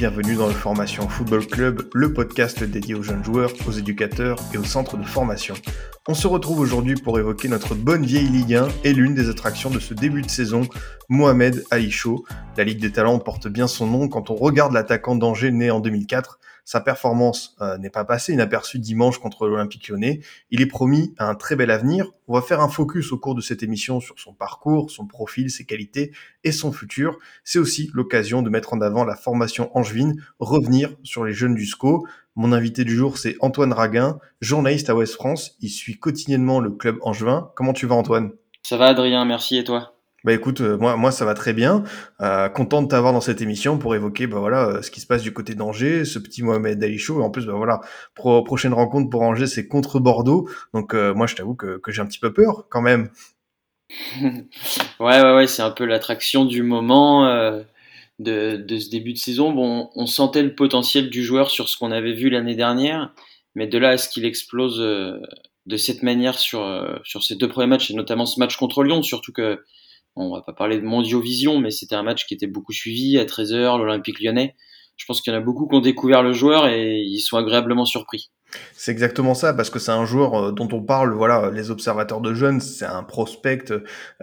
bienvenue dans le Formation Football Club, le podcast dédié aux jeunes joueurs, aux éducateurs et aux centres de formation. On se retrouve aujourd'hui pour évoquer notre bonne vieille Ligue 1 et l'une des attractions de ce début de saison, Mohamed Ali. La Ligue des Talents porte bien son nom quand on regarde l'attaquant d'Angers né en 2004 sa performance euh, n'est pas passée inaperçue dimanche contre l'Olympique lyonnais. Il est promis à un très bel avenir. On va faire un focus au cours de cette émission sur son parcours, son profil, ses qualités et son futur. C'est aussi l'occasion de mettre en avant la formation angevine, revenir sur les jeunes du SCO. Mon invité du jour, c'est Antoine Raguin, journaliste à Ouest France. Il suit quotidiennement le club angevin. Comment tu vas Antoine? Ça va Adrien, merci et toi? Bah écoute, euh, moi, moi ça va très bien. Euh, content de t'avoir dans cette émission pour évoquer bah voilà euh, ce qui se passe du côté d'Angers, ce petit Mohamed Ali. Et en plus, bah voilà, pro prochaine rencontre pour Angers, c'est contre Bordeaux. Donc moi, je t'avoue que, que j'ai un petit peu peur quand même. ouais, ouais, ouais, c'est un peu l'attraction du moment de, de, ce début de saison. Bon, on sentait le potentiel du joueur sur ce qu'on avait vu l'année dernière, mais de là à ce qu'il explose de cette manière sur sur ces deux premiers matchs, et notamment ce match contre Lyon, surtout que on va pas parler de Mondiovision, mais c'était un match qui était beaucoup suivi à 13h, l'Olympique lyonnais. Je pense qu'il y en a beaucoup qui ont découvert le joueur et ils sont agréablement surpris. C'est exactement ça, parce que c'est un joueur euh, dont on parle, voilà, les observateurs de jeunes, c'est un prospect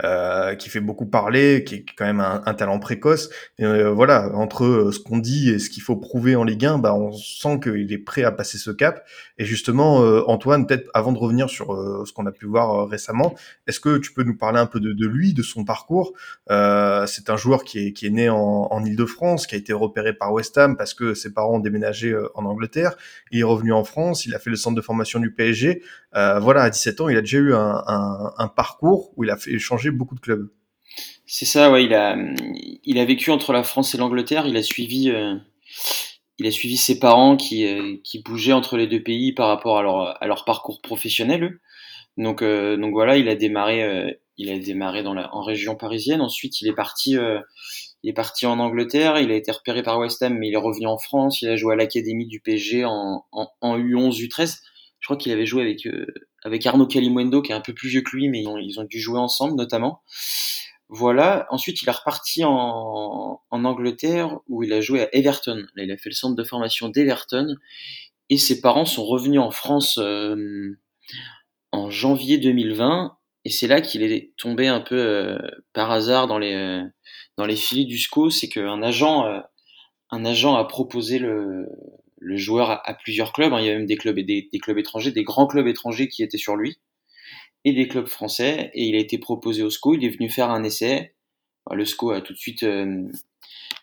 euh, qui fait beaucoup parler, qui est quand même un, talent précoce. Et euh, voilà, entre euh, ce qu'on dit et ce qu'il faut prouver en Ligue 1, bah, on sent qu'il est prêt à passer ce cap. Et justement, Antoine, peut-être avant de revenir sur ce qu'on a pu voir récemment, est-ce que tu peux nous parler un peu de, lui, de son parcours? C'est un joueur qui est, qui est né en, en Ile-de-France, qui a été repéré par West Ham parce que ses parents ont déménagé en Angleterre. Il est revenu en France il a fait le centre de formation du PSG. Euh, voilà, à 17 ans, il a déjà eu un, parcours où il a fait changer beaucoup de clubs. C'est ça, ouais. Il a, il a vécu entre la France et l'Angleterre. Il a suivi, euh, il a suivi ses parents qui, euh, qui bougeaient entre les deux pays par rapport à leur, parcours professionnel. Donc, donc voilà, il a démarré, il a démarré dans la, en région parisienne. Ensuite, il est parti il est parti en Angleterre, il a été repéré par West Ham, mais il est revenu en France. Il a joué à l'académie du PSG en, en, en U11, U13. Je crois qu'il avait joué avec, euh, avec Arnaud Calimundo, qui est un peu plus vieux que lui, mais ils ont, ils ont dû jouer ensemble notamment. Voilà. Ensuite, il est reparti en, en Angleterre où il a joué à Everton. Là, il a fait le centre de formation d'Everton. Et ses parents sont revenus en France euh, en janvier 2020. Et c'est là qu'il est tombé un peu euh, par hasard dans les, dans les filets du SCO, c'est qu'un agent, euh, un agent a proposé le, joueur à, plusieurs clubs. Hein. Il y a même des clubs, des, clubs étrangers, des grands clubs étrangers qui étaient sur lui, et des clubs français. Et il a été proposé au SCO. Il est venu faire un essai. Le SCO a tout de suite, euh,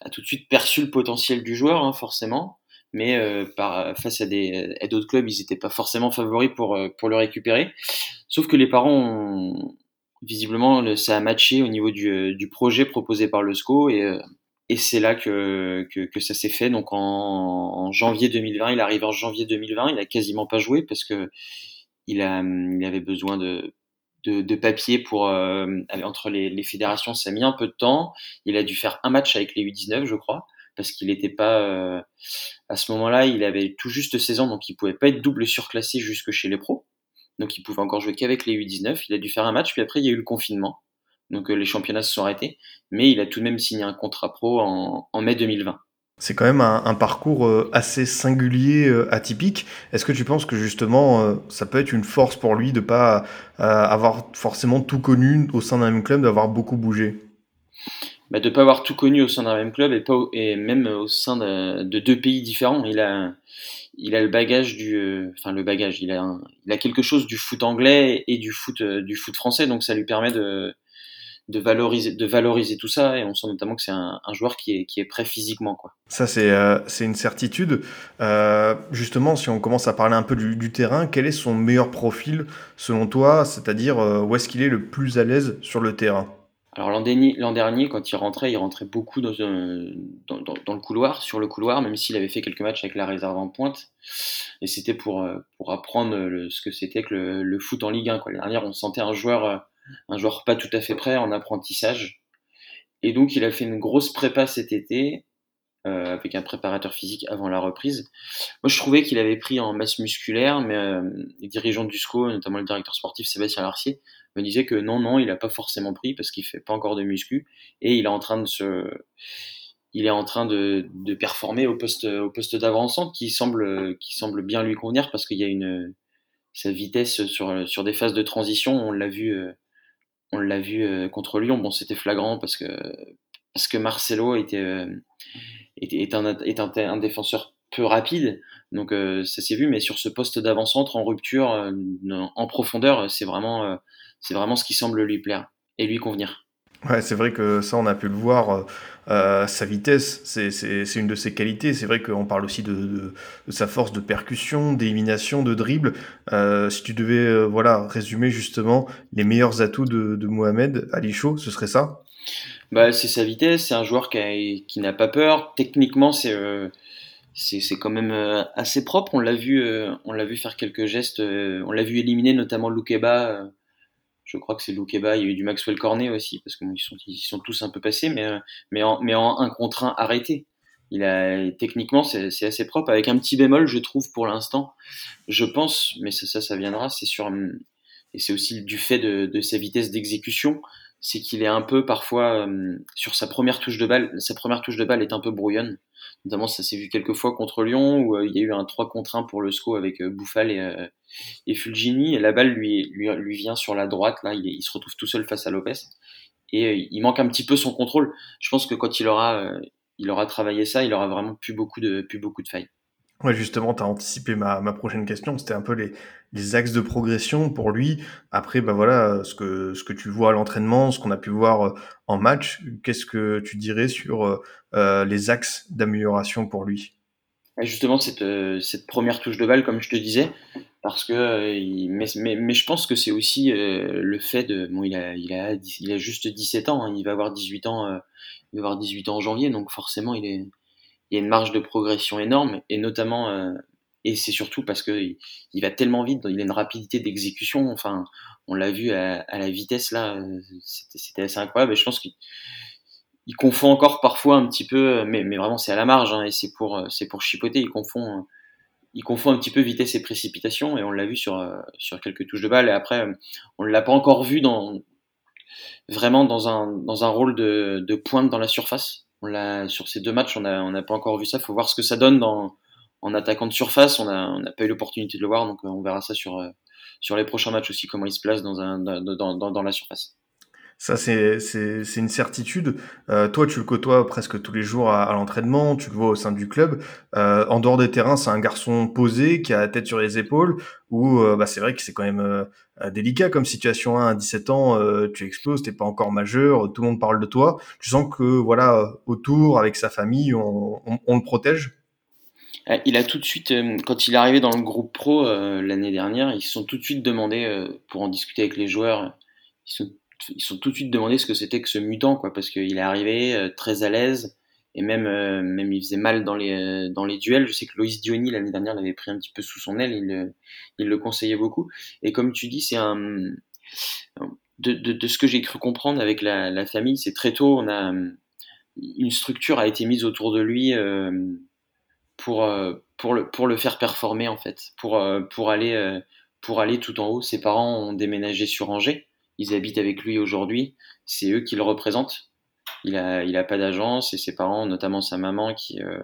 a tout de suite perçu le potentiel du joueur, hein, forcément. Mais euh, par, face à des à d'autres clubs, ils n'étaient pas forcément favoris pour pour le récupérer. Sauf que les parents ont, visiblement, ça a matché au niveau du, euh, du projet proposé par le SCO et, euh, et c'est là que, que, que, ça s'est fait. Donc en, en, janvier 2020, il arrive en janvier 2020, il a quasiment pas joué parce que il, a, il avait besoin de, de, de papier pour euh, entre les, les, fédérations. Ça a mis un peu de temps. Il a dû faire un match avec les U19, je crois, parce qu'il n'était pas euh, à ce moment-là, il avait tout juste 16 ans, donc il pouvait pas être double surclassé jusque chez les pros donc il pouvait encore jouer qu'avec les U19. Il a dû faire un match, puis après il y a eu le confinement, donc euh, les championnats se sont arrêtés, mais il a tout de même signé un contrat pro en, mai 2020. C'est quand même un, parcours euh, assez singulier, atypique. Est-ce que tu penses que justement ça peut être une force pour lui de pas avoir forcément tout connu au sein d'un même club, d'avoir beaucoup bougé? Bah, De pas avoir tout connu au sein d'un même club et, pas, et même au sein de, de deux pays différents. Il a, il a le bagage du, euh, enfin le bagage, il a, il a quelque chose du foot anglais et du foot, euh, du foot français, donc ça lui permet de, de valoriser, de valoriser tout ça. Et on sent notamment que c'est un, joueur qui est, qui est prêt physiquement, quoi. Ça c'est, euh, une certitude. Euh, justement, si on commence à parler un peu du, terrain, quel est son meilleur profil selon toi? C'est-à-dire où est-ce qu'il est le plus à l'aise sur le terrain? Alors l'an dernier, dernier, quand il rentrait, il rentrait beaucoup dans, un- dans, le couloir, sur le couloir, même s'il avait fait quelques matchs avec la réserve en pointe. Et c'était pour, euh, pour apprendre ce que c'était que le, le foot en Ligue 1. Quoi. L'année dernière, on sentait un joueur, euh, un joueur pas tout à fait prêt en apprentissage. Et donc, il a fait une grosse prépa cet été, euh, avec un préparateur physique avant la reprise. Moi, je trouvais qu'il avait pris en masse musculaire, mais euh, les dirigeants du SCO, notamment le directeur sportif Sébastien Larcier, me disaient que non, non, il n'a pas forcément pris parce qu'il fait pas encore de muscu et il est en train de se, il est en train de, performer au poste, au poste d'avant-centre qui semble, qui semble bien lui convenir parce qu'il y a une, sa vitesse sur, sur des phases de transition, on l'a vu, euh, on l'a vu contre Lyon. Bon, c'était flagrant parce que, parce que Marcelo était, est, un, défenseur peu rapide, donc euh, ça s'est vu, mais sur ce poste d'avant-centre en rupture, euh, en profondeur, c'est vraiment, euh, c'est vraiment ce qui semble lui plaire et lui convenir. Ouais, c'est vrai que ça, on a pu le voir. euh, sa vitesse, c'est- une de ses qualités. C'est vrai qu'on parle aussi de, sa force de percussion, d'élimination, de dribble. Euh, si tu devais euh, voilà, résumer justement les meilleurs atouts de, de Mohamed Ali Chaud, ce serait ça? Bah, c'est sa vitesse, c'est un joueur qui, n'a pas peur. Techniquement, c'est euh, quand même euh, assez propre. On l'a vu, euh, on l'a vu faire quelques gestes. euh, on l'a vu éliminer notamment Loukeba. euh, je crois que c'est Loukeba. Il y a eu du Maxwell Cornet aussi parce que bon, ils sont ils sont tous un peu passés, mais mais en mais en un contre un arrêté. Il a techniquement c'est c'est assez propre avec un petit bémol je trouve pour l'instant. Je pense, mais ça ça, ça viendra. C'est sur et c'est aussi du fait de, de sa vitesse d'exécution c'est qu'il est un peu parfois euh, sur sa première touche de balle, sa première touche de balle est un peu brouillonne. Notamment, ça s'est vu quelques fois contre Lyon où euh, il y a eu un 3 contre 1 pour le SCO avec euh, Bouffal et, euh, Fulgini la balle lui, lui, vient sur la droite. Là, il, se retrouve tout seul face à Lopez et il manque un petit peu son contrôle. Je pense que quand il aura, il aura travaillé ça, il aura vraiment plus de, plus beaucoup de failles. Ouais, justement, tu as anticipé ma, prochaine question. C'était un peu les, axes de progression pour lui. Après, bah voilà, ce que, tu vois à l'entraînement, ce qu'on a pu voir euh, en match, qu'est-ce que tu dirais sur euh, euh, les axes d'amélioration pour lui? Justement, cette, première touche de balle, comme je te disais, parce que mais, je pense que c'est aussi le fait de bon il a il a il a juste 17 ans hein, il va avoir 18 ans il va avoir 18 ans en janvier donc forcément il est il y a une marge de progression énorme et notamment euh, et c'est surtout parce que il, va tellement vite il a une rapidité d'exécution enfin on l'a vu à, la vitesse là euh, c'était assez incroyable et je pense qu'il il confond encore parfois un petit peu mais mais vraiment c'est à la marge hein, et c'est pour euh, chipoter il confond euh, il confond un petit peu vitesse et précipitation et on l'a vu sur euh, quelques touches de balle et après euh, on ne l'a pas encore vu dans vraiment dans un rôle de pointe dans la surface sur ces deux matchs on n'a pas encore vu ça. Faut voir ce que ça donne en attaquant de surface. On n'a pas eu l'opportunité de le voir donc euh, on verra ça sur euh, sur les prochains matchs aussi comment il se place dans la surface Ça, c'est c'est- c'est une certitude. Euh, toi, tu le côtoies presque tous les jours à, à l'entraînement, tu le vois au sein du club. Euh, en dehors des terrains, c'est un garçon posé qui a la tête sur les épaules, où euh, bah, c'est vrai que c'est quand même euh, délicat comme situation. Hein. À 17 ans, euh, tu exploses, t'es pas encore majeur, tout le monde parle de toi. Tu sens que voilà, autour, avec sa famille, on, on, on le protège? Euh, Il a tout de suite, quand il est arrivé dans le groupe pro l'année dernière, ils se sont tout de suite demandé, pour en discuter avec les joueurs, ils sont, ils sont tout de suite demandé ce que c'était que ce mutant, quoi, parce qu'il est arrivé euh, très à l'aise et même, euh, même il faisait mal dans les, euh, dans les duels. Je sais que Loïs Diony l'année dernière l'avait pris un petit peu sous son aile, il, il le conseillait beaucoup. Et comme tu dis, c'est un de, de, ce que j'ai cru comprendre avec la, la famille, c'est très tôt, on a une structure a été mise autour de lui. pour, pour, le, pour le faire performer en fait, pour, pour, aller, pour aller tout en haut. Ses parents ont déménagé sur Angers, ils habitent avec lui aujourd'hui, c'est eux qui le représentent. Il a, il a pas d'agence et ses parents, notamment sa maman, qui, euh,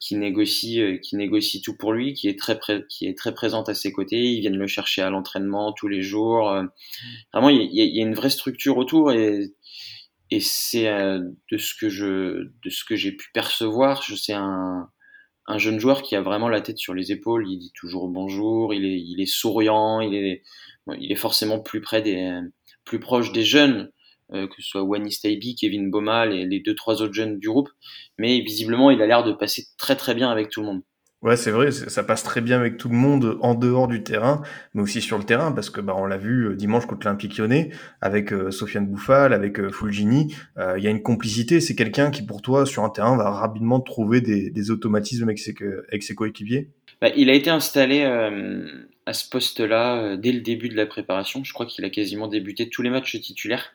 qui négocie, euh, qui négocie tout pour lui, qui est très, qui est très présente à ses côtés. Ils viennent le chercher à l'entraînement tous les jours. Euh, Vraiment, il y, a, il y a une vraie structure autour et, et c'est euh, de ce que je, de ce que j'ai pu percevoir, je sais un, un jeune joueur qui a vraiment la tête sur les épaules. Il dit toujours bonjour, il est, il est souriant, il est, bon, il est forcément plus près des, plus proche des jeunes, euh, que ce soit Wani Staibi, Kevin Boma, les, les deux trois autres jeunes du groupe. Mais visiblement, il a l'air de passer très très bien avec tout le monde. Ouais, c'est vrai, ça passe très bien avec tout le monde en dehors du terrain, mais aussi sur le terrain, parce que bah, on l'a vu euh, dimanche contre l'Olympique Lyonnais, avec euh, Sofiane Bouffal, avec euh, Fulgini, il y a une complicité, c'est quelqu'un qui pour toi sur un terrain va rapidement trouver des, automatismes avec ses, avec ses coéquipiers? Bah, Il a été installé à ce poste-là dès le début de la préparation, je crois qu'il a quasiment débuté tous les matchs titulaires,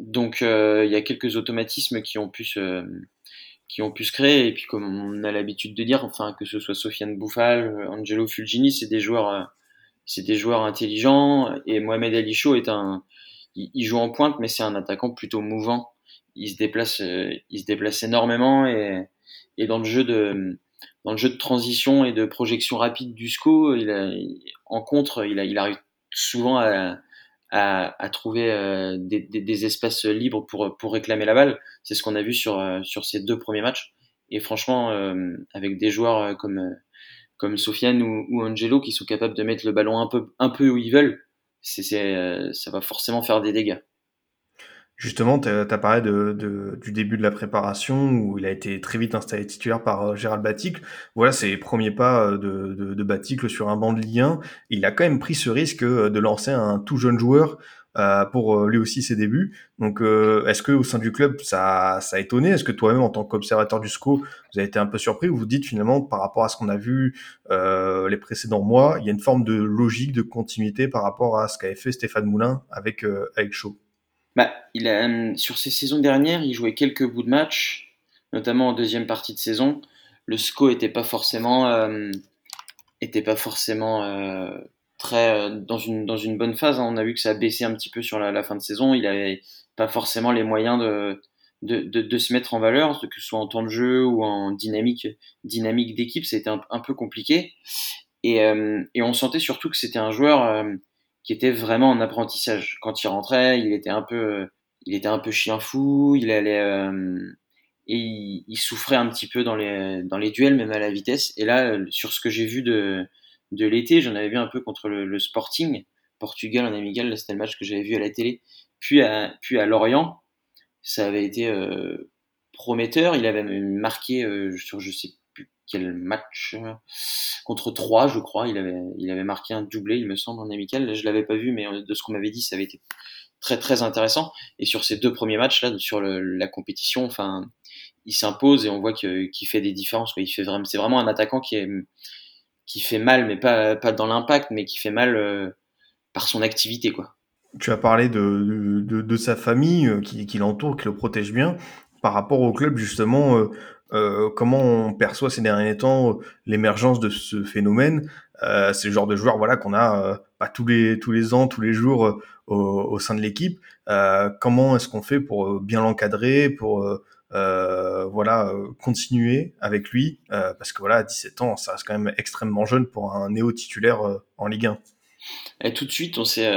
donc il y a quelques automatismes qui ont pu se créer. Et puis, comme on a l'habitude de dire, enfin, que ce soit Sofiane Bouffal, euh, Angelo Fulgini, c'est des joueurs, euh, c'est des joueurs intelligents. Et Mohamed Ali Chaud est un, il, joue en pointe, mais c'est un attaquant plutôt mouvant. Il se déplace, euh, il se déplace énormément et dans le jeu de, dans le jeu de transition et de projection rapide du SCO, il a, en contre, il, a, il arrive souvent à, à, trouver euh, des, espaces libres pour, pour réclamer la balle. C'est ce qu'on a vu sur, euh, sur ces deux premiers matchs. Et franchement, euh, avec des joueurs comme, comme Sofiane ou, Angelo qui sont capables de mettre le ballon un peu, un peu où ils veulent, c'est, ça va forcément faire des dégâts. Justement, tu as, parlé de, du début de la préparation où il a été très vite installé titulaire par euh, Gérald Baticle. Voilà ses premiers pas euh, de, de, Baticle sur un banc de Ligue 1. Il a quand même pris ce risque euh, de lancer un tout jeune joueur pour lui aussi ses débuts. Donc, est-ce que au sein du club, ça, ça a étonné? Est-ce que toi-même, en tant qu'observateur du SCO, vous avez été un peu surpris ou vous dites finalement, par rapport à ce qu'on a vu les précédents mois, il y a une forme de logique, de continuité par rapport à ce qu'avait fait Stéphane Moulin avec, avec Chaud bah, il a, euh, sur ces saisons dernières, il jouait quelques bouts de match, notamment en deuxième partie de saison. Le SCO était pas forcément, euh, était pas forcément euh, très euh, dans une dans une bonne phase. Hein. On a vu que ça a baissé un petit peu sur la, la, fin de saison. Il avait pas forcément les moyens de de, de, se mettre en valeur, que ce soit en temps de jeu ou en dynamique dynamique d'équipe. C'était un, un, peu compliqué. Et, et on sentait surtout que c'était un joueur qui était vraiment en apprentissage. Quand il rentrait, il était un peu, il était un peu chien fou, il allait euh, et il, souffrait un petit peu dans les dans les duels, même à la vitesse. Et là, sur ce que j'ai vu de de l'été, j'en avais vu un peu contre le, Sporting Portugal en amical, c'était le match que j'avais vu à la télé. Puis à puis à Lorient, ça avait été euh, prometteur. Il avait marqué euh, sur je sais quel match contre 3 je crois. Il avait marqué un doublé il me semble en amical. Je l'avais pas vu mais de ce qu'on m'avait dit ça avait été très très intéressant. Et sur ces deux premiers matchs là sur la compétition enfin il s'impose et on voit qu'il fait des différences il fait c'est vraiment un attaquant qui fait mal mais pas dans l'impact mais qui fait mal euh, par son activité tu as parlé de, sa famille euh, qui, l'entoure, qui le protège bien. Par rapport au club, justement, euh, euh, comment on perçoit ces derniers temps euh, l'émergence de ce phénomène euh, C'est le genre de joueur voilà qu'on a euh, pas tous les tous les ans, tous les jours au, sein de l'équipe. comment est-ce qu'on fait pour bien l'encadrer, pour voilà continuer avec lui Parce que voilà, à 17 ans, ça reste quand même extrêmement jeune pour un néo titulaire en Ligue 1. Et tout de suite, on s'est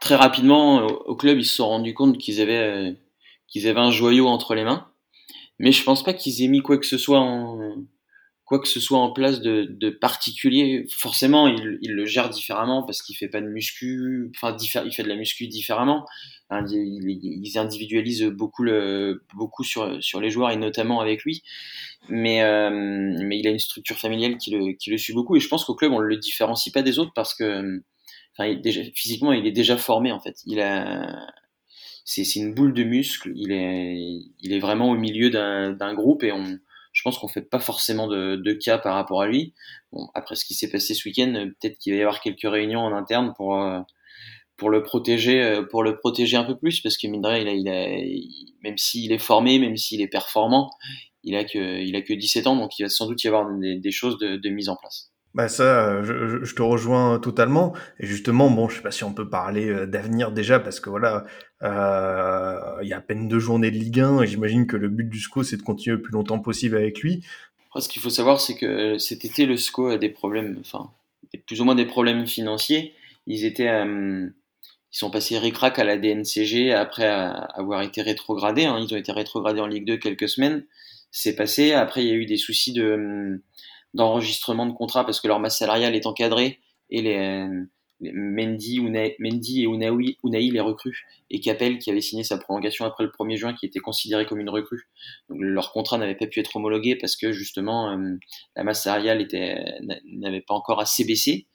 très rapidement au, club, ils se sont rendus compte qu'ils avaient qu'ils avaient un joyau entre les mains mais je pense pas qu'ils aient mis quoi que ce soit en quoi que ce soit en place de, de particulier. Forcément, il, il, le gère différemment parce qu'il fait pas de muscu, enfin il fait de la muscu différemment. Ils individualisent beaucoup le beaucoup sur sur les joueurs et notamment avec lui. Mais euh, mais il a une structure familiale qui le qui le suit beaucoup et je pense qu'au club on le différencie pas des autres parce que enfin déjà physiquement il est déjà formé en fait. Il a c'est une boule de muscle. Il est, il est vraiment au milieu d'un groupe et on, je pense qu'on fait pas forcément de, de, cas par rapport à lui. Bon, après ce qui s'est passé ce week-end, peut-être qu'il va y avoir quelques réunions en interne pour euh, pour le protéger, euh, pour le protéger un peu plus, parce que mine il a, il a, même s'il est formé, même s'il est performant, il a que, il a que 17 ans, donc il va sans doute y avoir des, des choses de, de mise en place. Bah ça, je, je, te rejoins totalement. Et justement, bon, je sais pas si on peut parler euh, d'avenir déjà, parce que voilà, euh, il y a à peine deux journées de Ligue 1, et j'imagine que le but du SCO, c'est de continuer le plus longtemps possible avec lui. ce qu'il faut savoir, c'est que cet été, le SCO a des problèmes, enfin, plus ou moins des problèmes financiers. Ils étaient, euh, ils sont passés ric-rac à la DNCG après avoir été rétrogradés. Hein. Ils ont été rétrogradés en Ligue 2 quelques semaines. C'est passé. Après, il y a eu des soucis de d'enregistrement de contrat parce que leur masse salariale est encadrée et les, Mendy, Mendy et Unai, Unai les recrues, et Capel qui avait signé sa prolongation après le 1er juin, qui était considéré comme une recrue. Donc, leur contrat n'avait pas pu être homologué parce que justement euh, la masse salariale n'avait pas encore assez baissé.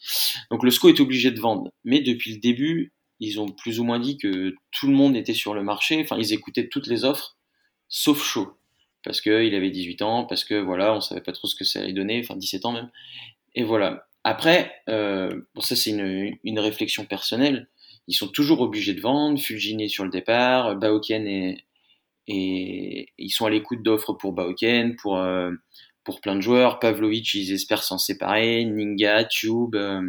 Donc le SCO est obligé de vendre. Mais depuis le début, ils ont plus ou moins dit que tout le monde était sur le marché. Enfin, ils écoutaient toutes les offres, sauf Shaw. Parce qu'il avait 18 ans, parce que voilà, on savait pas trop ce que ça allait donner, enfin 17 ans même. Et voilà. Après, euh, bon, ça c'est une, réflexion personnelle. Ils sont toujours obligés de vendre. Fulgini sur le départ, Baoken et, ils sont à l'écoute d'offres pour Baoken, pour euh, pour plein de joueurs. Pavlovic, ils espèrent s'en séparer. Ninga, Tube, euh,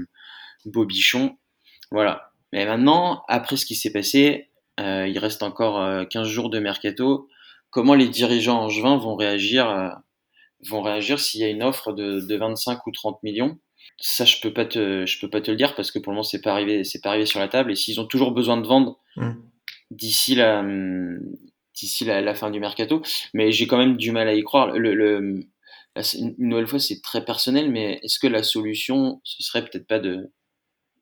Bobichon, voilà. Mais maintenant, après ce qui s'est passé, il reste encore 15 jours de mercato. Comment les dirigeants angevins vont réagir vont réagir s'il y a une offre de, de 25 ou 30 millions ça, je peux pas te, je peux pas te le dire parce que pour le moment, c'est pas arrivé, c'est pas arrivé sur la table. Et s'ils ont toujours besoin de vendre mmh. d'ici la, d'ici la, la, fin du mercato, mais j'ai quand même du mal à y croire. Le, le une nouvelle fois, c'est très personnel, mais est-ce que la solution, ce serait peut-être pas de,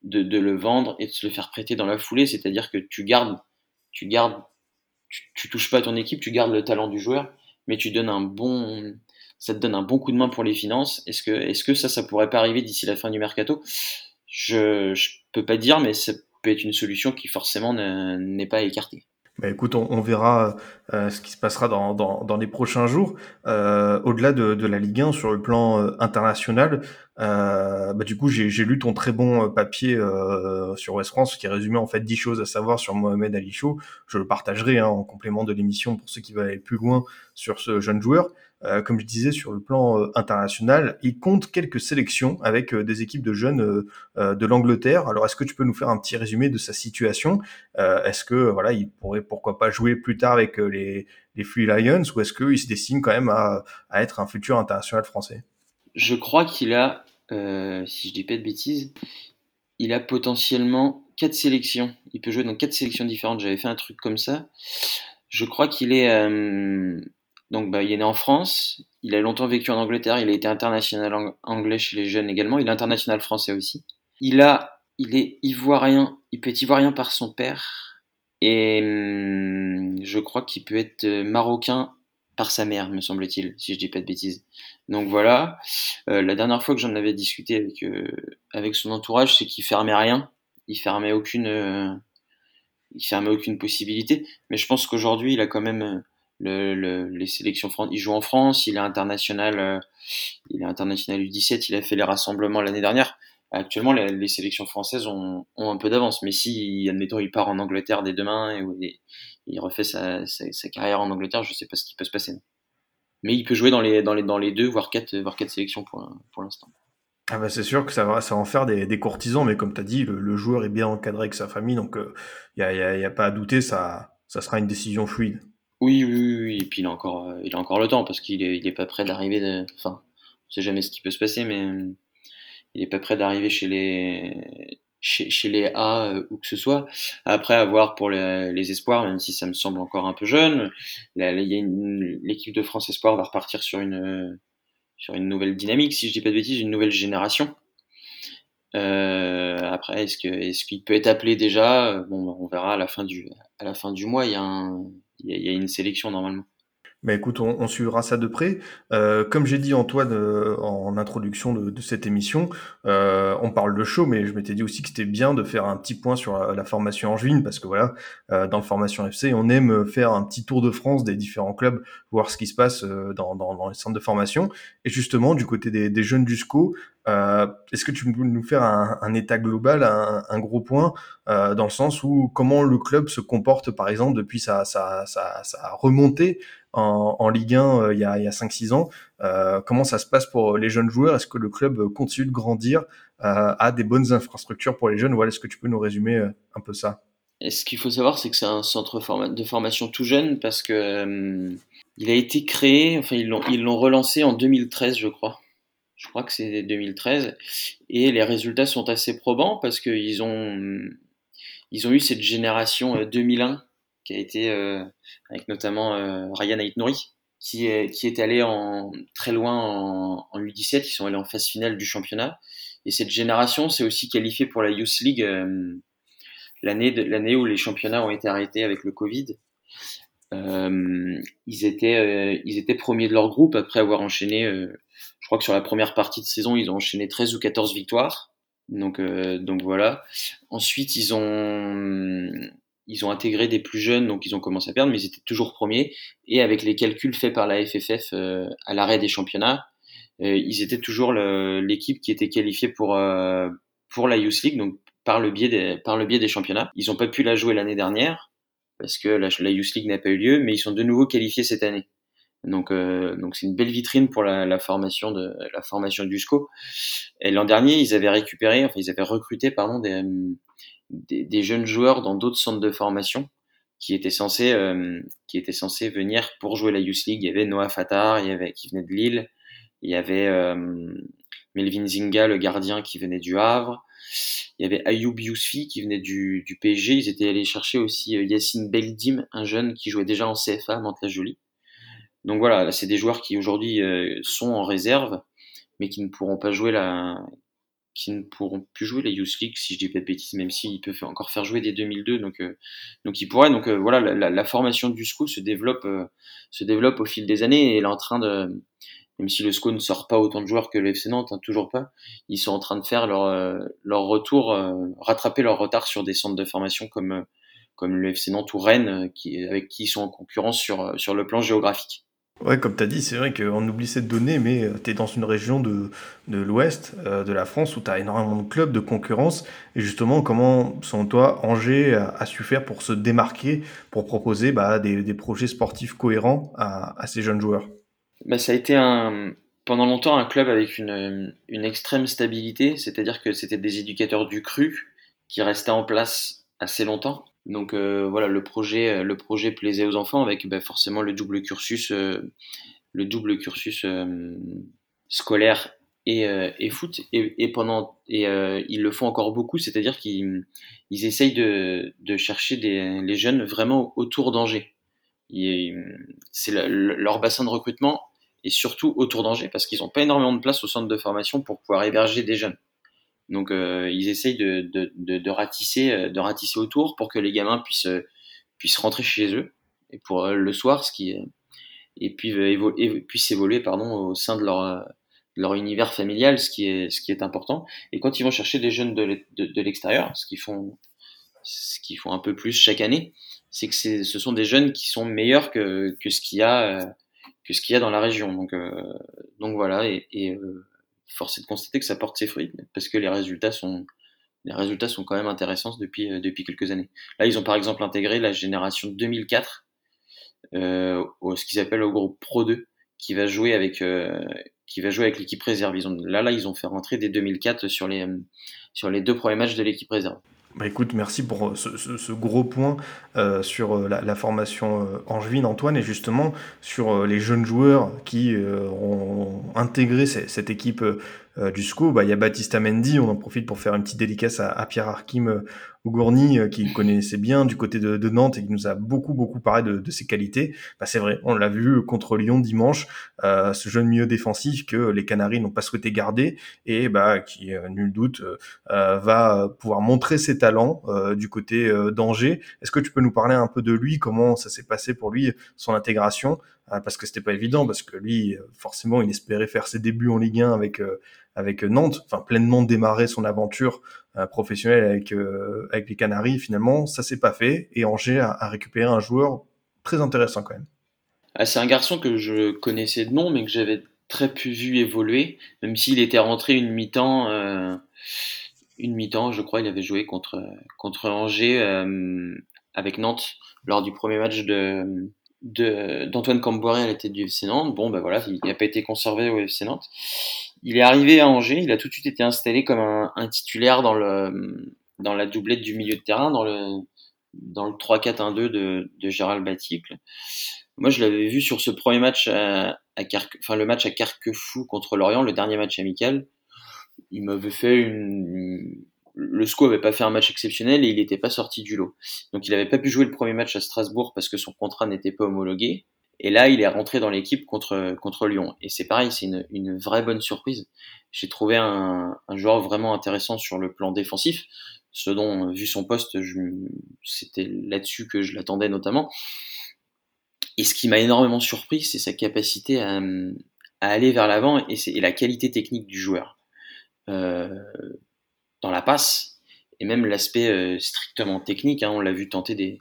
de, de, le vendre et de se le faire prêter dans la foulée, c'est-à-dire que tu gardes, tu gardes, tu, touches pas ton équipe, tu gardes le talent du joueur, mais tu donnes un bon, ça te donne un bon coup de main pour les finances. Est-ce que, est-ce que ça, ça pourrait pas arriver d'ici la fin du mercato? Je, je peux pas dire, mais ça peut être une solution qui forcément n'est pas écartée. Bah écoute, on, on verra euh, ce qui se passera dans, dans, dans les prochains jours. Euh, au-delà de, de, la Ligue 1, sur le plan euh, international, euh, bah du coup, j'ai lu ton très bon papier sur West France qui résumait en fait 10 choses à savoir sur Mohamed Ali Chaud. Je le partagerai hein, en complément de l'émission pour ceux qui veulent aller plus loin sur ce jeune joueur. Euh, comme je disais, sur le plan euh, international, il compte quelques sélections avec euh, des équipes de jeunes de l'Angleterre. Alors, est-ce que tu peux nous faire un petit résumé de sa situation? Est-ce que voilà, il pourrait pourquoi pas jouer plus tard avec les, les Free Lions ou est-ce qu'il se destine quand même à, à, être un futur international français? Je crois qu'il a, si je dis pas de bêtises, il a potentiellement quatre sélections. Il peut jouer dans quatre sélections différentes. J'avais fait un truc comme ça. Je crois qu'il est donc, bah, il est né en France. Il a longtemps vécu en Angleterre. Il a été international anglais chez les jeunes également. Il est international français aussi. Il a, il est ivoirien. Il peut être ivoirien par son père. Et hum, je crois qu'il peut être euh, marocain par sa mère, me semble-t-il, si je dis pas de bêtises. Donc voilà. Euh, la dernière fois que j'en avais discuté avec euh, avec son entourage, c'est qu'il fermait rien. Il fermait aucune, il fermait aucune possibilité. Mais je pense qu'aujourd'hui, il a quand même le, le, les sélections il joue en France, il est international, euh, il est international U17, il a fait les rassemblements l'année dernière. Actuellement, les, sélections françaises ont, un peu d'avance, mais si, admettons, il part en Angleterre dès demain et, il refait sa, carrière en Angleterre, je sais pas ce qui peut se passer. Mais il peut jouer dans les, deux, voire quatre, sélections pour, l'instant. Ah bah c'est sûr que ça va, en faire des, des courtisans, mais comme tu as dit, le, joueur est bien encadré avec sa famille, donc il euh, n'y a, pas à douter, ça sera une décision fluide. Oui, oui, oui, et puis il a encore, euh, il a encore le temps parce qu'il est, il est pas prêt d'arriver. De... Enfin, on sait jamais ce qui peut se passer, mais euh, il est pas prêt d'arriver chez les, chez, les A euh, ou que ce soit. Après, avoir pour les, espoirs, même si ça me semble encore un peu jeune, l'équipe de France Espoir va repartir sur une, sur une nouvelle dynamique, si je dis pas de bêtises, une nouvelle génération. Après, est-ce qu'il peut être appelé déjà? Bon, on verra à la fin du, à la fin du mois. Il y a un il y, a une sélection normalement. Mais écoute, on, on, suivra ça de près. Euh, comme j'ai dit Antoine euh, en introduction de, cette émission, euh, on parle de show, mais je m'étais dit aussi que c'était bien de faire un petit point sur la, la formation angevine, parce que voilà, dans le formation FC, on aime faire un petit tour de France des différents clubs, voir ce qui se passe dans les centres de formation. Et justement, du côté des, des jeunes du SCO, euh, est-ce que tu peux nous faire un, état global, un, gros point, euh, dans le sens où comment le club se comporte, par exemple, depuis sa, remontée en, Ligue 1 euh, il y a, il y a 5-6 ans Comment ça se passe pour les jeunes joueurs? Est-ce que le club continue de grandir a des bonnes infrastructures pour les jeunes? Voilà, est-ce que tu peux nous résumer un peu ça? Ce qu'il faut savoir, c'est que c'est un centre de formation tout jeune parce que il a été créé, enfin ils l'ont relancé en 2013, je crois je crois que c'est 2013, et les résultats sont assez probants parce qu'ils ont, ils ont eu cette génération 2001 euh, qui a été euh, avec notamment euh, Ryan Aitnouri, qui est, qui est allé en, très loin en, en U17, ils sont allés en phase finale du championnat. Et cette génération s'est aussi qualifiée pour la Youth League l'année l'année où les championnats ont été arrêtés avec le Covid. Ils étaient ils étaient premiers de leur groupe après avoir enchaîné je crois que sur la première partie de saison ils ont enchaîné 13 ou 14 victoires. Donc donc voilà. Ensuite ils ont ils ont intégré des plus jeunes donc ils ont commencé à perdre mais ils étaient toujours premiers. Et avec les calculs faits par la FFF à l'arrêt des championnats ils étaient toujours l'équipe qui était qualifiée pour pour la Youth League donc par le biais des par le biais des championnats. Ils ont pas pu la jouer l'année dernière parce que la, la Youth League n'a pas eu lieu, mais ils sont de nouveau qualifiés cette année. Donc, euh, donc c'est une belle vitrine pour la, la, formation de la formation du SCO. Et l'an dernier, ils avaient récupéré, enfin ils avaient recruté pardon des, des, des jeunes joueurs dans d'autres centres de formation qui étaient censés euh, qui étaient censés venir pour jouer la Youth League. Il y avait Noah Fatar, il y avait qui venait de Lille, il y avait euh, Melvin Zinga, le gardien qui venait du Havre. Il y avait Ayoub Yousfi qui venait du, du PSG. Ils étaient allés chercher aussi euh, Yassine Beldim, un jeune qui jouait déjà en CFA, Mantes-la-Jolie. Donc voilà, c'est des joueurs qui aujourd'hui euh, sont en réserve, mais qui ne pourront pas jouer la, qui ne pourront plus jouer les Youth League si je dis pas de bêtises, même s'ils peuvent encore faire jouer des 2002, donc euh, donc ils pourraient. Donc voilà, la, la, formation du SCO se développe se développe au fil des années et elle est en train de même si le SCO ne sort pas autant de joueurs que le FC Nantes, hein, toujours pas, ils sont en train de faire leur, euh, leur retour, euh, rattraper leur retard sur des centres de formation comme, euh, comme le FC Nantes ou Rennes, avec qui ils sont en concurrence sur, sur le plan géographique. Ouais, comme tu as dit, c'est vrai qu'on oublie cette donnée, mais tu es dans une région de, l'ouest de la France où tu as énormément de clubs, de concurrence. Et justement, comment, selon toi, Angers a, su faire pour se démarquer, pour proposer bah, des, projets sportifs cohérents à, ces jeunes joueurs? Bah, ça a été pendant longtemps un club avec une, une extrême stabilité, c'est-à-dire que c'était des éducateurs du cru qui restaient en place assez longtemps. Donc euh, voilà, le projet, le projet plaisait aux enfants avec bah, forcément le double cursus, euh, le double cursus euh, scolaire et, foot. Et, pendant, et ils le font encore beaucoup, c'est-à-dire qu'ils ils essayent de, chercher les jeunes vraiment autour d'Angers c'est leur bassin de recrutement et surtout autour d'Angers parce qu'ils n'ont pas énormément de place au centre de formation pour pouvoir héberger des jeunes. Donc euh, ils essayent de, de, de, de, ratisser, euh, de ratisser autour pour que les gamins puissent, puissent rentrer chez eux et pour euh, le soir, ce qui et puis évoluer, puissent évoluer pardon au sein de leur leur univers familial, ce qui est ce qui est important. Et quand ils vont chercher des jeunes de l'extérieur, ce qu'ils font ce qu'ils font un peu plus chaque année, c'est que ce sont des jeunes qui sont meilleurs que, que ce qu'il y a euh, que ce qu'il y a dans la région. Donc euh, donc voilà et, et euh, force est de constater que ça porte ses fruits parce que les résultats sont les résultats sont quand même intéressants depuis depuis quelques années. Là, ils ont par exemple intégré la génération 2004 euh, au, ce qu'ils appellent au groupe Pro 2 qui va jouer avec qui va jouer avec l'équipe réserve. Ils ont, là là ils ont fait rentrer des 2004 sur les sur les deux premiers matchs de l'équipe réserve. Bah écoute, merci pour euh, ce, ce, gros point euh, sur euh, la, la, formation euh, angevine, Antoine, et justement sur les jeunes joueurs qui ont intégré cette équipe du SCO. Bah, il y a Baptiste Mendy, on en profite pour faire une petite dédicace à, Pierre Arkim Gourny, euh, qui connaissait bien du côté de, Nantes et qui nous a beaucoup beaucoup parlé de, ses qualités. Bah, c'est vrai, on l'a vu contre Lyon dimanche, euh, ce jeune milieu défensif que les Canaries n'ont pas souhaité garder et bah, qui, euh, nul doute, euh, va pouvoir montrer ses talents euh, du côté d'Angers. Est-ce que tu peux nous parler un peu de lui, comment ça s'est passé pour lui, son intégration? Parce que c'était pas évident, parce que lui, forcément, il espérait faire ses débuts en Ligue 1 avec avec Nantes, enfin pleinement démarrer son aventure euh, professionnelle avec euh, avec les Canaries. Finalement, ça s'est pas fait et Angers a, récupéré un joueur très intéressant quand même. Ah, c'est un garçon que je connaissais de nom, mais que j'avais très peu vu évoluer, même s'il était rentré une mi-temps. Euh, une mi-temps, je crois, il avait joué contre contre Angers euh, avec Nantes lors du premier match de d'Antoine Camboiré à la tête du FC Nantes. Bon, ben voilà, il n'a pas été conservé au FC Nantes. Il est arrivé à Angers, il a tout de suite été installé comme un, titulaire dans le dans la doublette du milieu de terrain, dans le dans le 3-4-1-2 de, de Gérald Baticle. Moi, je l'avais vu sur ce premier match à, enfin le match à Carquefou contre Lorient, le dernier match amical. Il m'avait fait une, le SCO avait pas fait un match exceptionnel et il n'était pas sorti du lot. Donc il n'avait pas pu jouer le premier match à Strasbourg parce que son contrat n'était pas homologué. Et là, il est rentré dans l'équipe contre, contre Lyon. Et c'est pareil, c'est une, une, vraie bonne surprise. J'ai trouvé un, joueur vraiment intéressant sur le plan défensif, ce dont, vu son poste, c'était là-dessus que je l'attendais notamment. Et ce qui m'a énormément surpris, c'est sa capacité à, à, aller vers l'avant et, et, la qualité technique du joueur. Euh, dans la passe, et même l'aspect euh, strictement technique, hein, on l'a vu tenter des,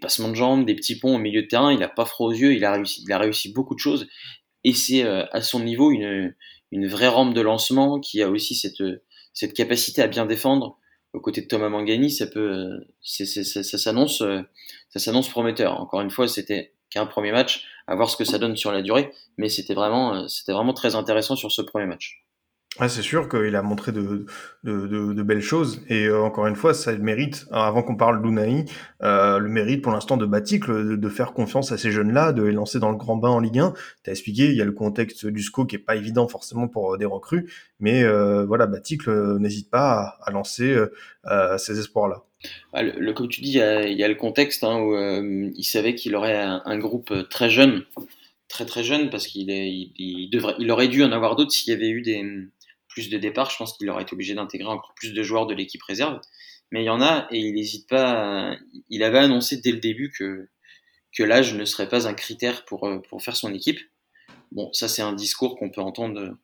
passements de jambes, des petits ponts au milieu de terrain, il n'a pas froid aux yeux, il a réussi, il a réussi beaucoup de choses, et c'est euh, à son niveau une, vraie rampe de lancement qui a aussi cette, capacité à bien défendre. Aux côtés de Thomas Mangani, ça peut, ça, ça s'annonce, ça s'annonce prometteur. Encore une fois, c'était qu'un premier match, à voir ce que ça donne sur la durée, mais c'était vraiment, c'était vraiment très intéressant sur ce premier match. C'est sûr qu'il a montré de, de, de, de, belles choses et euh, encore une fois, ça mérite, avant qu'on parle d'Unai, euh, le mérite pour l'instant de Batik de, de, faire confiance à ces jeunes-là, de les lancer dans le grand bain en Ligue 1. Tu as expliqué, il y a le contexte du SCO qui est pas évident forcément pour euh, des recrues, mais euh, voilà, Batik n'hésite pas à, à lancer ces espoirs-là. Le, le, comme tu dis, il y a, y a le contexte hein, où il savait qu'il aurait un, groupe très jeune, très très jeune, parce qu'il il, il, devrait, il aurait dû en avoir d'autres s'il y avait eu des plus de départ, je pense qu'il aurait été obligé d'intégrer encore plus de joueurs de l'équipe réserve. Mais il y en a et il n'hésite pas. Il avait annoncé dès le début que, que l'âge ne serait pas un critère pour, euh, pour faire son équipe. Bon, ça c'est un discours qu'on peut entendre,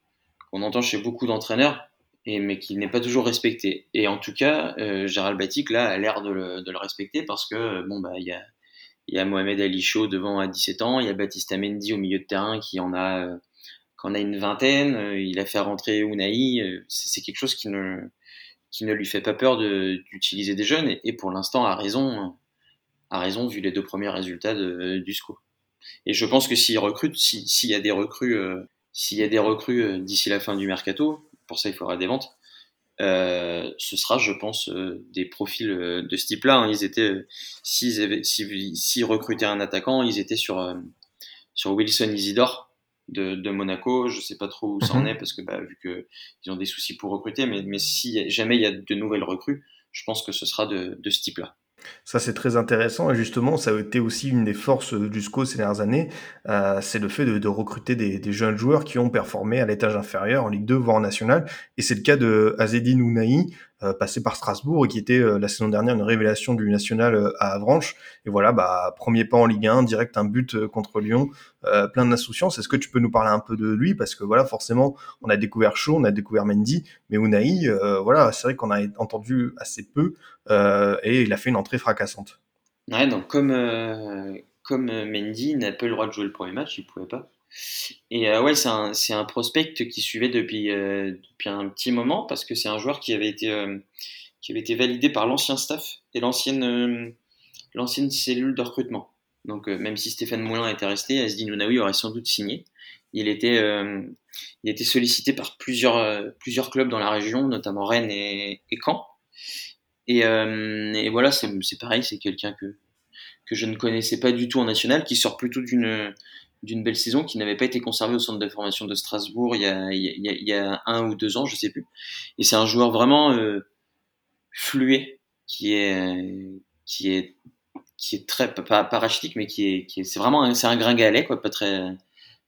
qu'on entend chez beaucoup d'entraîneurs, et, mais qui n'est pas toujours respecté. Et en tout cas, euh, Gérald Batik là a l'air de le, respecter parce que bon bah il y a y a Mohamed Ali Chaud devant à 17 ans, il y a Baptiste Mendy au milieu de terrain qui en a euh, qu'on a une vingtaine, euh, il a fait rentrer Unai, euh, c'est quelque chose qui ne, qui ne lui fait pas peur d'utiliser des jeunes et, pour l'instant a raison, a raison vu les deux premiers résultats de, du SCO. Et je pense que s'il recrute, s'il y a des recrues, euh, s'il y a des recrues d'ici la fin du mercato, pour ça il faudra des ventes. Euh, ce sera, je pense, euh, des profils de ce type-là. Hein. Ils étaient, s'ils si, recrutaient un attaquant, ils étaient sur sur Wilson Isidore, de, de, Monaco. Je sais pas trop où ça en mhm. est parce que bah, vu que ils ont des soucis pour recruter, mais, mais si jamais il y a de nouvelles recrues, je pense que ce sera de, de ce type-là. Ça, c'est très intéressant. Et justement, ça a été aussi une des forces du SCO ces dernières années. Euh, c'est le fait de, de recruter des, des, jeunes joueurs qui ont performé à l'étage inférieur, en Ligue 2, voire en National. Et c'est le cas de Azedine Ounahi, euh, passé par Strasbourg et qui était euh, la saison dernière une révélation du national euh, à Avranches. Et voilà, bah, premier pas en Ligue 1, direct un but contre Lyon, plein d'insouciance. Est-ce que tu peux nous parler un peu de lui? Parce que voilà, forcément, on a découvert Shaw, on a découvert Mendy, mais Unai, voilà, c'est vrai qu'on a entendu assez peu et il a fait une entrée fracassante. Ouais, donc comme, comme Mendy n'a pas le droit de jouer le premier match, il pouvait pas. Et euh, ouais, c'est un, prospect qui suivait depuis, euh, depuis un petit moment parce que c'est un joueur qui avait été, euh, qui avait été validé par l'ancien staff et l'ancienne cellule de recrutement. Donc même si Stéphane Moulin était resté, Asdi Nounaoui aurait sans doute signé. Il était, il était sollicité par plusieurs, plusieurs clubs dans la région, notamment Rennes et, Caen. Et, et voilà, c'est pareil, c'est quelqu'un que, que je ne connaissais pas du tout en national, qui sort plutôt d'une d'une belle saison qui n'avait pas été conservée au centre de formation de Strasbourg il y a, un ou deux ans, je sais plus. Et c'est un joueur vraiment euh, fluet qui est qui est qui est très pas, rachitique mais qui est qui est c'est vraiment c'est un gringalet quoi, pas très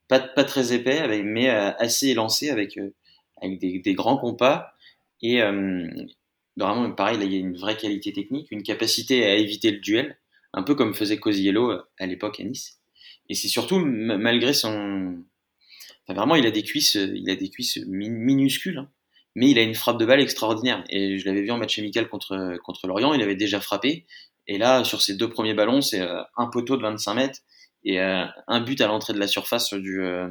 pas, pas très épais mais euh, assez élancé avec euh, avec des, grands compas et euh, vraiment pareil il y a une vraie qualité technique, une capacité à éviter le duel, un peu comme faisait Cosiello à l'époque à Nice. Et c'est surtout malgré son, enfin, vraiment, il a des cuisses, il a des cuisses minuscules, hein. mais il a une frappe de balle extraordinaire. Et je l'avais vu en match amical contre contre Lorient, il avait déjà frappé. Et là, sur ses deux premiers ballons, c'est euh, un poteau de 25 mètres et euh, un but à l'entrée de la surface du euh,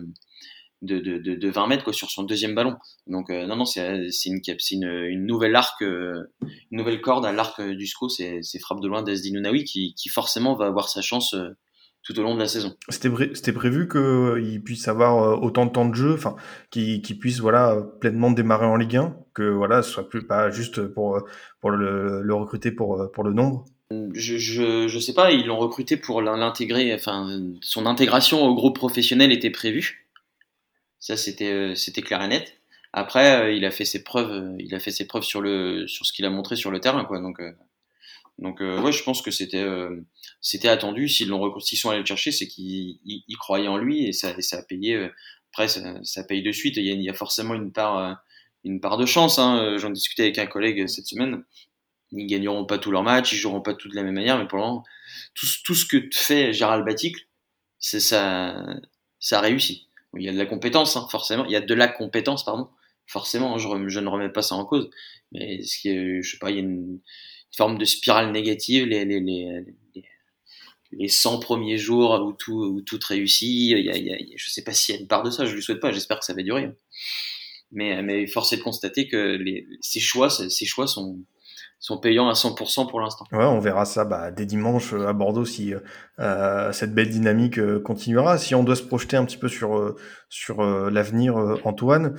de, de, de, 20 mètres quoi, sur son deuxième ballon. Donc non, non, c'est une, une, une nouvelle arc, une nouvelle corde à l'arc du SCO, c'est frappe de loin Nounaoui qui, qui forcément va avoir sa chance tout au long de la saison. C'était prévu qu'il puisse avoir euh, autant de temps de jeu, enfin qu'il puisse voilà pleinement démarrer en Ligue 1, que voilà ce soit plus pas juste pour pour le, le recruter pour pour le nombre. Je, je, je sais pas, ils l'ont recruté pour l'intégrer, enfin son intégration au groupe professionnel était prévue. Ça c'était euh, c'était clair et net. Après, euh, il a fait ses preuves, il a fait ses preuves sur le sur ce qu'il a montré sur le terrain, quoi. Donc Donc ouais, je pense que c'était c'était attendu. S'ils l'ont s'ils sont allés le chercher, c'est qu'ils croyaient en lui et ça, ça a payé. après, ça, paye de suite. Il y y a forcément une part une part de chance. Hein. J'en discutais avec un collègue cette semaine. Ils gagneront pas tous leurs matchs, ils joueront pas tous de la même manière, mais pour le moment, tout, tout ce que fait Gérald Baticle, c'est ça, ça réussit. Il y a de la compétence, hein, forcément. Il y a de la compétence, pardon. Forcément, je, je, ne remets pas ça en cause. Mais ce qui est, je sais pas, il y a une, forme de spirale négative. Les, les, les, les 100 premiers jours où tout, où tout réussit, il y a, il y a, je sais pas s'il y a une part de ça, je ne le souhaite pas, j'espère que ça va durer. Mais, mais force est de constater que les, ces choix, ces choix sont, sont payants à 100% pour l'instant. Ouais, on verra ça bah, dès dimanche euh, à Bordeaux si euh, cette belle dynamique euh, continuera. Si on doit se projeter un petit peu sur euh, sur l'avenir, Antoine,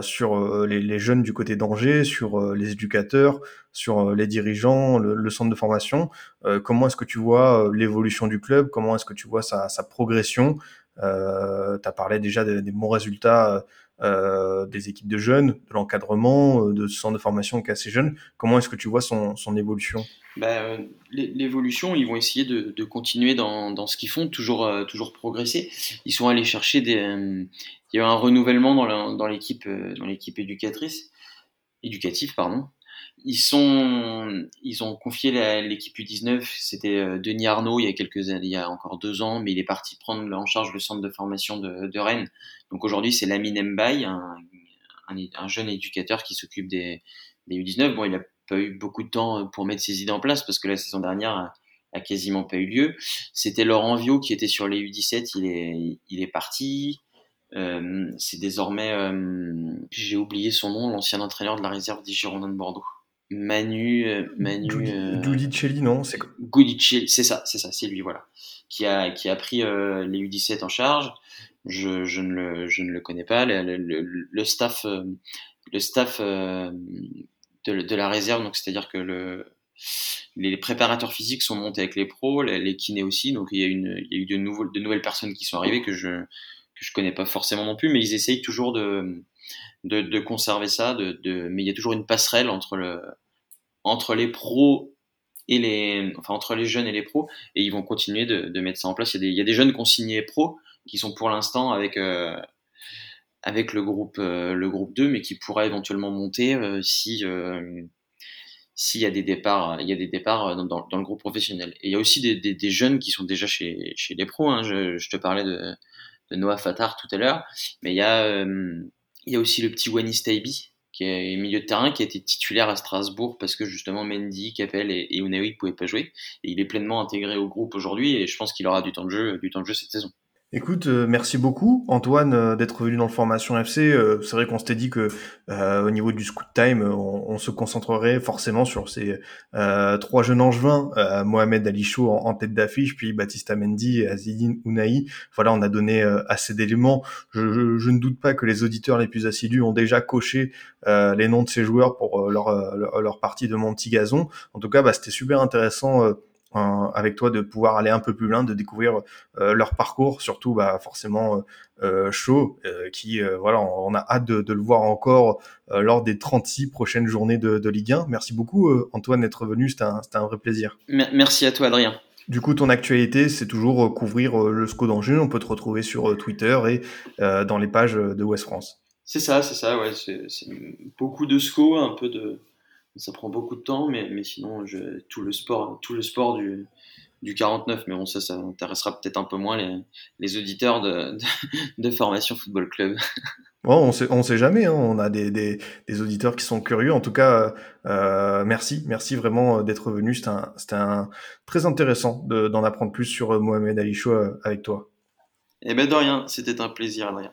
sur les, jeunes du côté d'Angers, sur les éducateurs, sur les dirigeants, le, centre de formation, comment est-ce que tu vois l'évolution du club? Comment est-ce que tu vois sa, progression? Euh, Tu as parlé déjà des, des bons résultats euh, des équipes de jeunes, de l'encadrement, euh, de ce centre de formation qui est assez jeune. Comment est-ce que tu vois son, évolution? Bah, L'évolution, ils vont essayer de, continuer dans, ce qu'ils font, toujours, toujours progresser. Ils sont allés chercher des. il y a eu un renouvellement dans l'équipe dans l'équipe éducatrice, éducative, pardon. Ils, sont, ils ont confié l'équipe U19, c'était Denis Arnaud il y a quelques il y a encore deux ans, mais il est parti prendre en charge le centre de formation de, Rennes. Donc aujourd'hui, c'est Lamine Mbaye, un, un, jeune éducateur qui s'occupe des, des, U19. Bon, il n'a pas eu beaucoup de temps pour mettre ses idées en place parce que la saison dernière a, quasiment pas eu lieu. C'était Laurent Viau qui était sur les U17, il est, il est parti. Euh, c'est désormais, euh, j'ai oublié son nom, l'ancien entraîneur de la réserve des Girondins de Bordeaux. Manu, euh, Manu. Gudicelli, non C'est Gudicelli, c'est ça, c'est ça, c'est lui, voilà, qui a qui a pris les U17 en charge je, je, ne, le, je ne le connais pas. Le, le, le staff, le staff euh, euh, de, de, la réserve, donc c'est-à-dire que le, les préparateurs physiques sont montés avec les pros, les, les kinés aussi, donc il y a, une, il y a eu de, nouveaux, de nouvelles personnes qui sont arrivées que je que je connais pas forcément non plus, mais ils essayent toujours de, de, de conserver ça, de, de, mais il y a toujours une passerelle entre, le, entre les pros et les, enfin entre les jeunes et les pros, et ils vont continuer de, de mettre ça en place. Il y a des, il y a des jeunes consignés pros qui sont pour l'instant avec euh, avec le groupe euh, le groupe 2 mais qui pourra éventuellement monter euh, si s'il y a des départs il y a des départs dans, le groupe professionnel et il y a aussi des, des, jeunes qui sont déjà chez chez les pros hein. je, te parlais de, Noah Fatar tout à l'heure mais il y a il y a aussi le petit Wani Staibi qui est milieu de terrain, qui a été titulaire à Strasbourg parce que justement Mendy, Capel et, et ne pouvaient pas jouer. Et il est pleinement intégré au groupe aujourd'hui et je pense qu'il aura du temps de jeu, du temps de jeu cette saison. Écoute, euh, merci beaucoup Antoine euh, d'être venu dans le Formation FC. Euh, c'est vrai qu'on s'était dit que au niveau du scoot time, on, se concentrerait forcément sur ces trois jeunes angevins, Mohamed Ali en, tête d'affiche, puis Baptiste Amendi et Azidine Ounaï. Voilà, on a donné assez d'éléments. Je, je, je, ne doute pas que les auditeurs les plus assidus ont déjà coché les noms de ces joueurs pour leur, leur, partie de Monty Gazon. En tout cas, bah, c'était super intéressant avec toi de pouvoir aller un peu plus loin, de découvrir euh, leur parcours, surtout bah, forcément euh, chaud, euh, qui voilà, on, a hâte de, de, le voir encore lors des 36 prochaines journées de, de Ligue 1. Merci beaucoup Antoine d'être venu, c'était un, un, vrai plaisir. Merci à toi Adrien. Du coup, ton actualité, c'est toujours couvrir le SCO d'Angers. On peut te retrouver sur Twitter et dans les pages de West France. C'est ça, c'est ça, ouais. C'est beaucoup de SCO, un peu de, ça prend beaucoup de temps, mais, mais sinon, je, tout le sport, tout le sport du, du 49, mais bon, ça, ça intéressera peut-être un peu moins les, les auditeurs de, de, de, Formation Football Club. Bon, on sait, on sait jamais, hein, on a des, des, des, auditeurs qui sont curieux. En tout cas, euh, merci, merci vraiment d'être venu. C'était un, un, très intéressant d'en apprendre plus sur Mohamed Ali Chou euh, avec toi. Eh ben de rien, c'était un plaisir, Adrien.